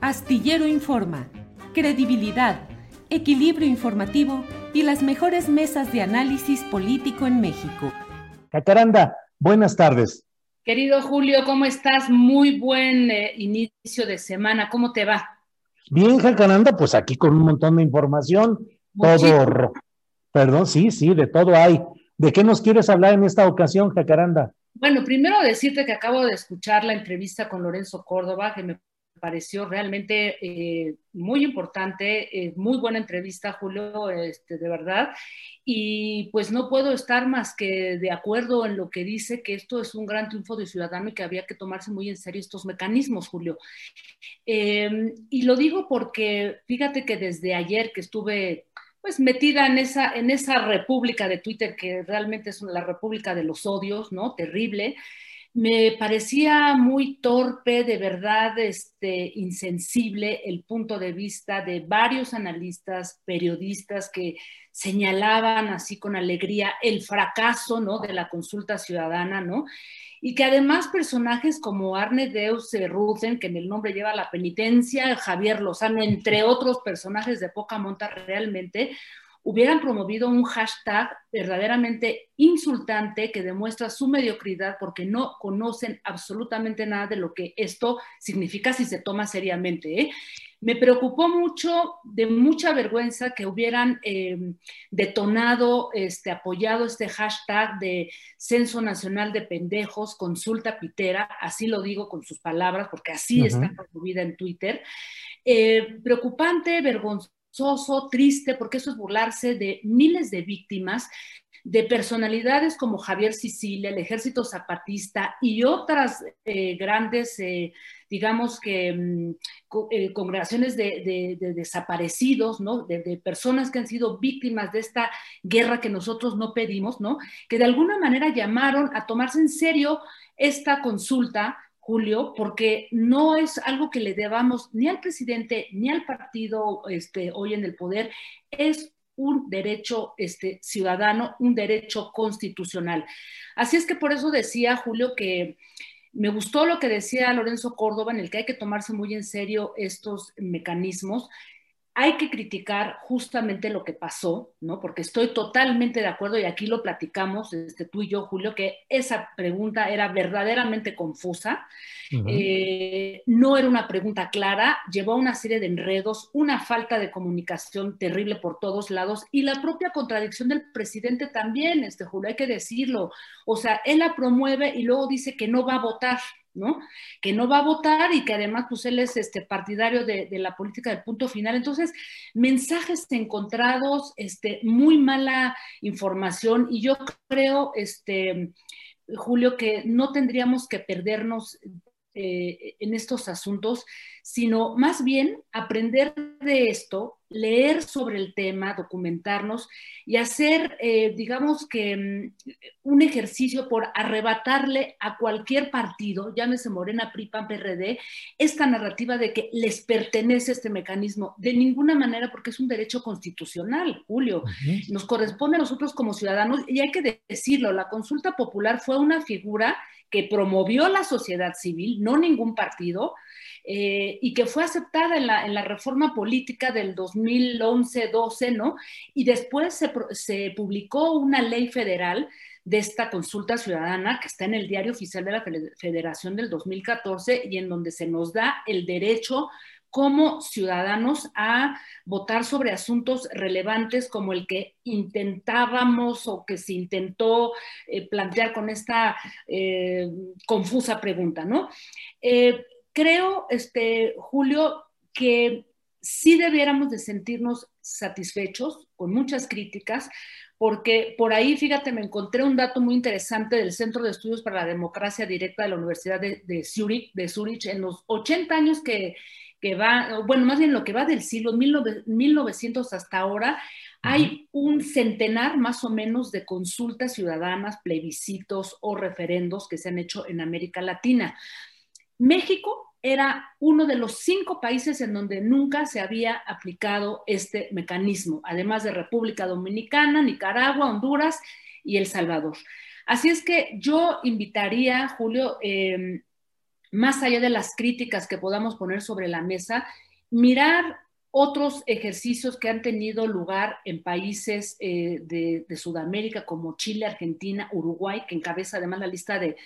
Astillero Informa, credibilidad, equilibrio informativo y las mejores mesas de análisis político en México. Jacaranda, buenas tardes. Querido Julio, ¿cómo estás? Muy buen eh, inicio de semana. ¿Cómo te va? Bien, Jacaranda, pues aquí con un montón de información. Muchísimo. Todo, perdón, sí, sí, de todo hay. ¿De qué nos quieres hablar en esta ocasión, Jacaranda? Bueno, primero decirte que acabo de escuchar la entrevista con Lorenzo Córdoba, que me pareció realmente eh, muy importante, eh, muy buena entrevista, Julio, este, de verdad. Y pues no puedo estar más que de acuerdo en lo que dice, que esto es un gran triunfo de Ciudadano y que había que tomarse muy en serio estos mecanismos, Julio. Eh, y lo digo porque fíjate que desde ayer que estuve pues metida en esa, en esa república de Twitter que realmente es la república de los odios, ¿no? Terrible. Me parecía muy torpe, de verdad, este, insensible el punto de vista de varios analistas, periodistas que señalaban así con alegría el fracaso, ¿no? De la consulta ciudadana, ¿no? y que además personajes como Arne Deus eh, Ruthen, que en el nombre lleva la penitencia, Javier Lozano, entre otros personajes de poca monta realmente, hubieran promovido un hashtag verdaderamente insultante que demuestra su mediocridad porque no conocen absolutamente nada de lo que esto significa si se toma seriamente. ¿eh? Me preocupó mucho, de mucha vergüenza, que hubieran eh, detonado, este, apoyado este hashtag de Censo Nacional de Pendejos, consulta pitera, así lo digo con sus palabras, porque así está promovida en Twitter. Eh, preocupante, vergonzoso, triste, porque eso es burlarse de miles de víctimas de personalidades como Javier Sicilia, el Ejército Zapatista y otras eh, grandes, eh, digamos que, mm, eh, congregaciones de desaparecidos, ¿no? De, de personas que han sido víctimas de esta guerra que nosotros no pedimos, ¿no? Que de alguna manera llamaron a tomarse en serio esta consulta Julio, porque no es algo que le debamos ni al presidente ni al partido este, hoy en el poder, es un derecho este, ciudadano, un derecho constitucional. Así es que por eso decía Julio que me gustó lo que decía Lorenzo Córdoba, en el que hay que tomarse muy en serio estos mecanismos. Hay que criticar justamente lo que pasó, ¿no? Porque estoy totalmente de acuerdo y aquí lo platicamos, este, tú y yo, Julio, que esa pregunta era verdaderamente confusa. Eh, no era una pregunta clara, llevó a una serie de enredos, una falta de comunicación terrible por todos lados y la propia contradicción del presidente también, este Julio, hay que decirlo. O sea, él la promueve y luego dice que no va a votar, ¿no? Que no va a votar y que además, pues él es este partidario de, la política del punto final. Entonces, mensajes encontrados, este, muy mala información y yo creo, este, Julio, que no tendríamos que perdernos eh, en estos asuntos, sino más bien aprender de esto, leer sobre el tema, documentarnos y hacer, eh, digamos que mm, un ejercicio por arrebatarle a cualquier partido, llámese Morena, PRI, PAN, PRD, esta narrativa de que les pertenece este mecanismo. De ninguna manera, porque es un derecho constitucional, Julio. Nos corresponde a nosotros como ciudadanos, y hay que decirlo, la consulta popular fue una figura que promovió la sociedad civil, no ningún partido, eh, y que fue aceptada en la, en la reforma política del 2011-12, ¿no? Y después se, se publicó una ley federal de esta consulta ciudadana que está en el diario oficial de la Federación del 2014 y en donde se nos da el derecho como ciudadanos a votar sobre asuntos relevantes como el que intentábamos o que se intentó eh, plantear con esta eh, confusa pregunta, ¿no? Creo, este, Julio, que sí debiéramos de sentirnos satisfechos con muchas críticas, porque por ahí, fíjate, me encontré un dato muy interesante del Centro de Estudios para la Democracia Directa de la Universidad de, de, Zurich, de Zurich, en los 80 años que, que va, bueno, más bien lo que va del siglo 1900 hasta ahora, hay un centenar más o menos de consultas ciudadanas, plebiscitos o referendos que se han hecho en América Latina. México era uno de los cinco países en donde nunca se había aplicado este mecanismo, además de República Dominicana, Nicaragua, Honduras y El Salvador. Así es que yo invitaría, Julio, eh, más allá de las críticas que podamos poner sobre la mesa, mirar otros ejercicios que han tenido lugar en países eh, de, Sudamérica como Chile, Argentina, Uruguay, que encabeza además la lista de,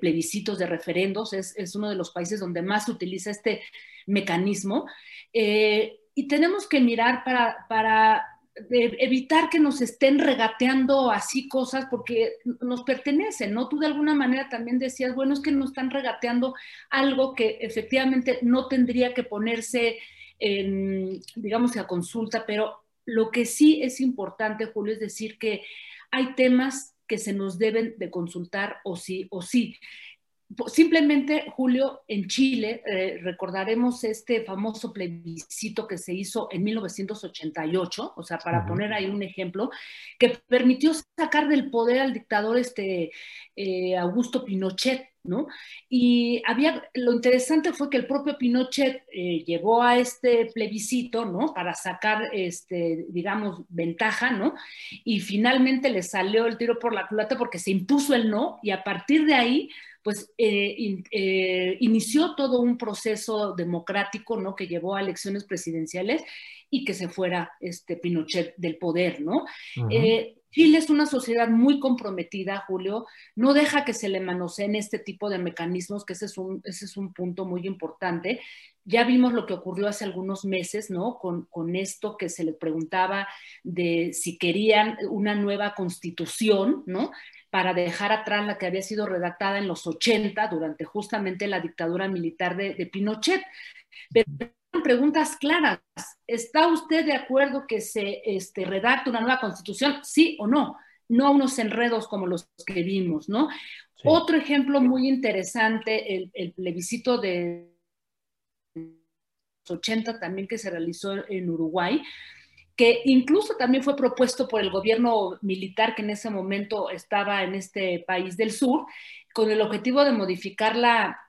plebiscitos, de referendos, es, uno de los países donde más se utiliza este mecanismo. Eh, y tenemos que mirar para, de evitar que nos estén regateando así cosas porque nos pertenecen, ¿no? Tú de alguna manera también decías, bueno, es que nos están regateando algo que efectivamente no tendría que ponerse, digamos, a consulta, pero lo que sí es importante, Julio, es decir que hay temas que se nos deben de consultar o sí o sí. Simplemente, Julio, en Chile, eh, recordaremos este famoso plebiscito que se hizo en 1988, o sea, para poner ahí un ejemplo, que permitió sacar del poder al dictador este, eh, Augusto Pinochet, ¿no? Y había, lo interesante fue que el propio Pinochet eh, llevó a este plebiscito, ¿no? Para sacar, este, digamos, ventaja, ¿no? Y finalmente le salió el tiro por la culata porque se impuso el no y a partir de ahí pues eh, eh, inició todo un proceso democrático, ¿no? Que llevó a elecciones presidenciales y que se fuera este Pinochet del poder, ¿no? Eh, Chile es una sociedad muy comprometida, Julio, no deja que se le manoseen este tipo de mecanismos, que ese es un, ese es un punto muy importante. Ya vimos lo que ocurrió hace algunos meses, ¿no? Con, con esto que se le preguntaba de si querían una nueva constitución, ¿no? Para dejar atrás la que había sido redactada en los 80 durante justamente la dictadura militar de, Pinochet. Pero preguntas claras. ¿Está usted de acuerdo que se este, redacte una nueva constitución? Sí o no. No unos enredos como los que vimos, ¿no? Otro ejemplo muy interesante, el, el plebiscito de 80 también que se realizó en Uruguay, que incluso también fue propuesto por el gobierno militar que en ese momento estaba en este país del sur, con el objetivo de modificar la,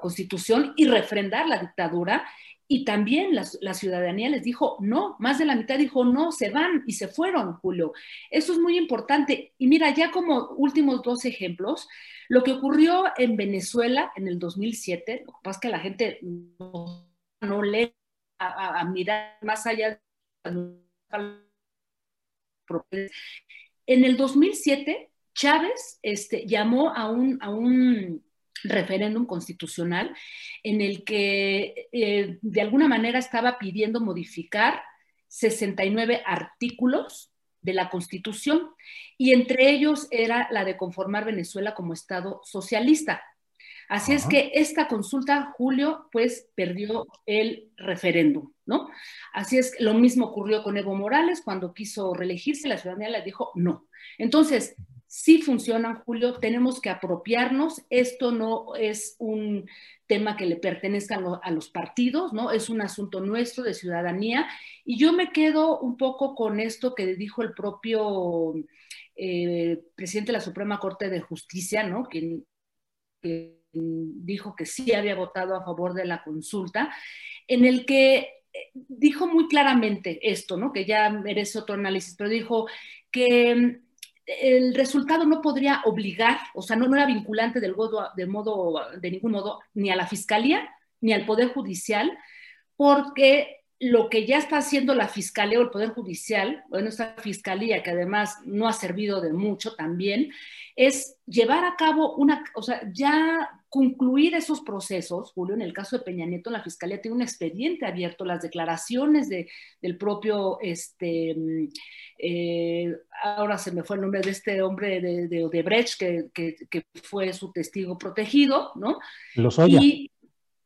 constitución y refrendar la dictadura. Y también la, la, ciudadanía les dijo no, más de la mitad dijo no, se van y se fueron, Julio. Eso es muy importante. Y mira, ya como últimos dos ejemplos, lo que ocurrió en Venezuela en el 2007, lo que pasa es que la gente no, lee a, a mirar más allá de en el 2007, Chávez este, llamó a un, a un referéndum constitucional en el que eh, de alguna manera estaba pidiendo modificar 69 artículos de la Constitución y entre ellos era la de conformar Venezuela como Estado socialista. Así es que esta consulta, Julio, pues perdió el referéndum, ¿no? Así es lo mismo ocurrió con Evo Morales cuando quiso reelegirse, la ciudadanía le dijo no. Entonces, sí funcionan, Julio, tenemos que apropiarnos. Esto no es un tema que le pertenezca a los partidos, ¿no? Es un asunto nuestro de ciudadanía. Y yo me quedo un poco con esto que dijo el propio eh, presidente de la Suprema Corte de Justicia, ¿no? que dijo que sí había votado a favor de la consulta, en el que dijo muy claramente esto, ¿no? que ya merece otro análisis, pero dijo que mm, el resultado no podría obligar, o sea, no, no era vinculante del modo, de, modo, de ningún modo, ni a la fiscalía ni al Poder Judicial, porque lo que ya está haciendo la Fiscalía o el Poder Judicial, bueno, esta Fiscalía que además no ha servido de mucho también, es llevar a cabo una, o sea, ya concluir esos procesos, Julio, en el caso de Peña Nieto, la Fiscalía tiene un expediente abierto, las declaraciones de, del propio, este, eh, ahora se me fue el nombre de este hombre de, de Odebrecht, que, que, que, fue su testigo protegido, ¿no? Los Oya.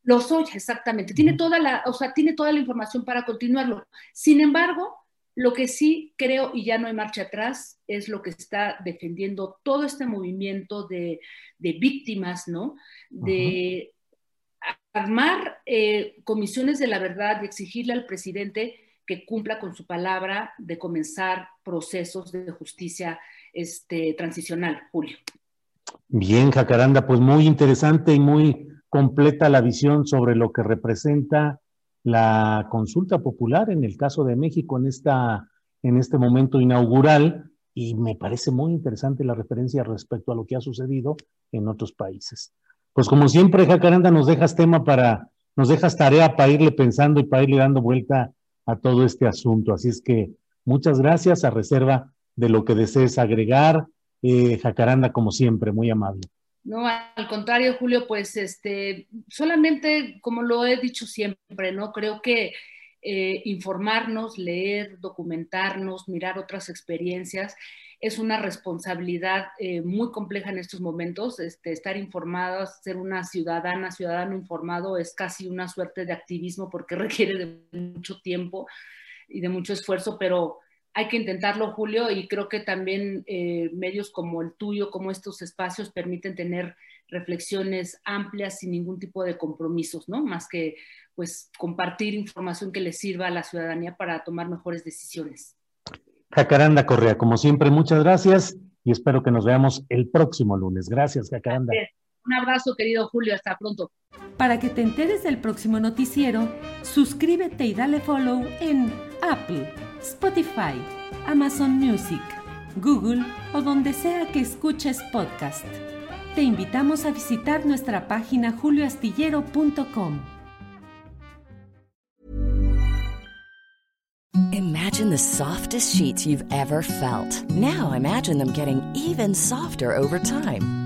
Y, los Oya, exactamente. Tiene toda la, o sea, tiene toda la información para continuarlo. Sin embargo, lo que sí creo, y ya no hay marcha atrás, es lo que está defendiendo todo este movimiento de, de víctimas, ¿no? De uh -huh. armar eh, comisiones de la verdad y exigirle al presidente que cumpla con su palabra de comenzar procesos de justicia este, transicional, Julio. Bien, Jacaranda, pues muy interesante y muy completa la visión sobre lo que representa la consulta popular en el caso de México en, esta, en este momento inaugural y me parece muy interesante la referencia respecto a lo que ha sucedido en otros países. Pues como siempre, Jacaranda, nos dejas tema para, nos dejas tarea para irle pensando y para irle dando vuelta a todo este asunto. Así es que muchas gracias a reserva de lo que desees agregar. Eh, Jacaranda, como siempre, muy amable. No, al contrario, Julio, pues este, solamente como lo he dicho siempre, ¿no? Creo que eh, informarnos, leer, documentarnos, mirar otras experiencias es una responsabilidad eh, muy compleja en estos momentos. Este, estar informado, ser una ciudadana, ciudadano informado es casi una suerte de activismo porque requiere de mucho tiempo y de mucho esfuerzo, pero hay que intentarlo, Julio, y creo que también eh, medios como el tuyo, como estos espacios, permiten tener reflexiones amplias sin ningún tipo de compromisos, ¿no? Más que pues compartir información que le sirva a la ciudadanía para tomar mejores decisiones. Jacaranda Correa, como siempre, muchas gracias y espero que nos veamos el próximo lunes. Gracias, Jacaranda. Un abrazo, querido Julio, hasta pronto. Para que te enteres del próximo noticiero, suscríbete y dale follow en Apple, Spotify, Amazon Music, Google o donde sea que escuches podcast. Te invitamos a visitar nuestra página julioastillero.com. Imagine the softest sheets you've ever felt. Now imagine them getting even softer over time.